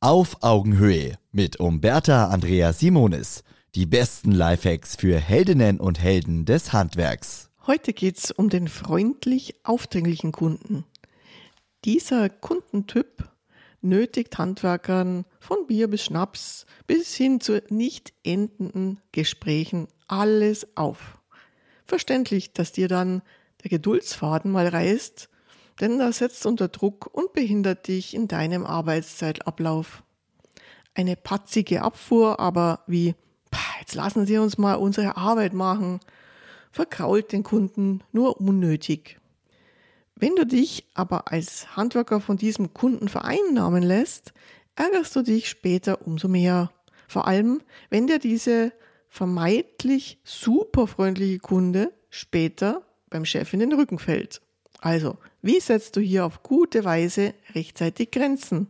Auf Augenhöhe mit Umberta Andrea Simonis. Die besten Lifehacks für Heldinnen und Helden des Handwerks. Heute geht es um den freundlich aufdringlichen Kunden. Dieser Kundentyp nötigt Handwerkern von Bier bis Schnaps bis hin zu nicht endenden Gesprächen alles auf. Verständlich, dass dir dann der Geduldsfaden mal reißt denn das setzt unter Druck und behindert dich in deinem Arbeitszeitablauf. Eine patzige Abfuhr, aber wie, jetzt lassen Sie uns mal unsere Arbeit machen, verkrault den Kunden nur unnötig. Wenn du dich aber als Handwerker von diesem Kunden vereinnahmen lässt, ärgerst du dich später umso mehr. Vor allem, wenn dir diese vermeintlich superfreundliche Kunde später beim Chef in den Rücken fällt. Also, wie setzt du hier auf gute Weise rechtzeitig Grenzen?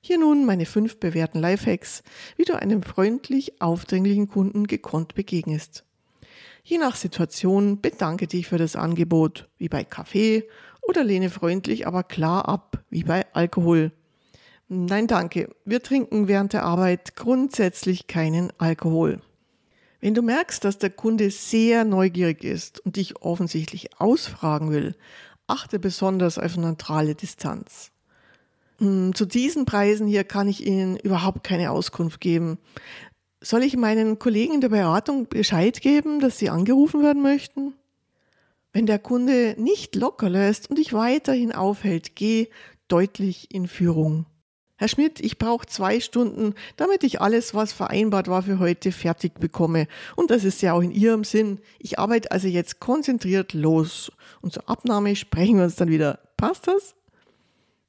Hier nun meine fünf bewährten Lifehacks, wie du einem freundlich aufdringlichen Kunden gekonnt begegnest. Je nach Situation bedanke dich für das Angebot, wie bei Kaffee, oder lehne freundlich, aber klar ab, wie bei Alkohol. Nein, danke. Wir trinken während der Arbeit grundsätzlich keinen Alkohol. Wenn du merkst, dass der Kunde sehr neugierig ist und dich offensichtlich ausfragen will, achte besonders auf neutrale Distanz. Hm, zu diesen Preisen hier kann ich Ihnen überhaupt keine Auskunft geben. Soll ich meinen Kollegen in der Beratung Bescheid geben, dass Sie angerufen werden möchten? Wenn der Kunde nicht locker lässt und dich weiterhin aufhält, geh deutlich in Führung. Herr Schmidt, ich brauche zwei Stunden, damit ich alles, was vereinbart war für heute, fertig bekomme. Und das ist ja auch in Ihrem Sinn. Ich arbeite also jetzt konzentriert los. Und zur Abnahme sprechen wir uns dann wieder. Passt das?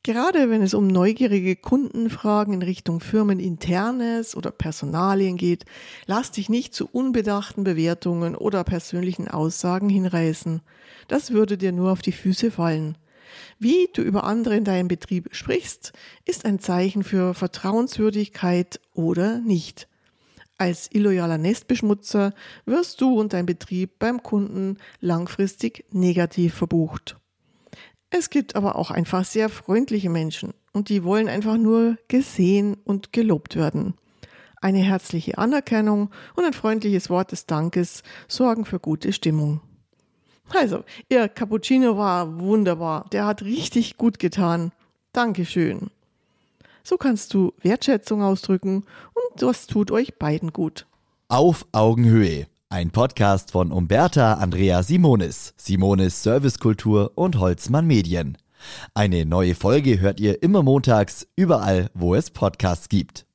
Gerade wenn es um neugierige Kundenfragen in Richtung Firmeninternes oder Personalien geht, lass dich nicht zu unbedachten Bewertungen oder persönlichen Aussagen hinreißen. Das würde dir nur auf die Füße fallen. Wie du über andere in deinem Betrieb sprichst, ist ein Zeichen für Vertrauenswürdigkeit oder nicht. Als illoyaler Nestbeschmutzer wirst du und dein Betrieb beim Kunden langfristig negativ verbucht. Es gibt aber auch einfach sehr freundliche Menschen und die wollen einfach nur gesehen und gelobt werden. Eine herzliche Anerkennung und ein freundliches Wort des Dankes sorgen für gute Stimmung. Also, Ihr Cappuccino war wunderbar. Der hat richtig gut getan. Dankeschön. So kannst du Wertschätzung ausdrücken und das tut euch beiden gut. Auf Augenhöhe. Ein Podcast von Umberta Andrea Simonis, Simonis Servicekultur und Holzmann Medien. Eine neue Folge hört ihr immer montags, überall, wo es Podcasts gibt.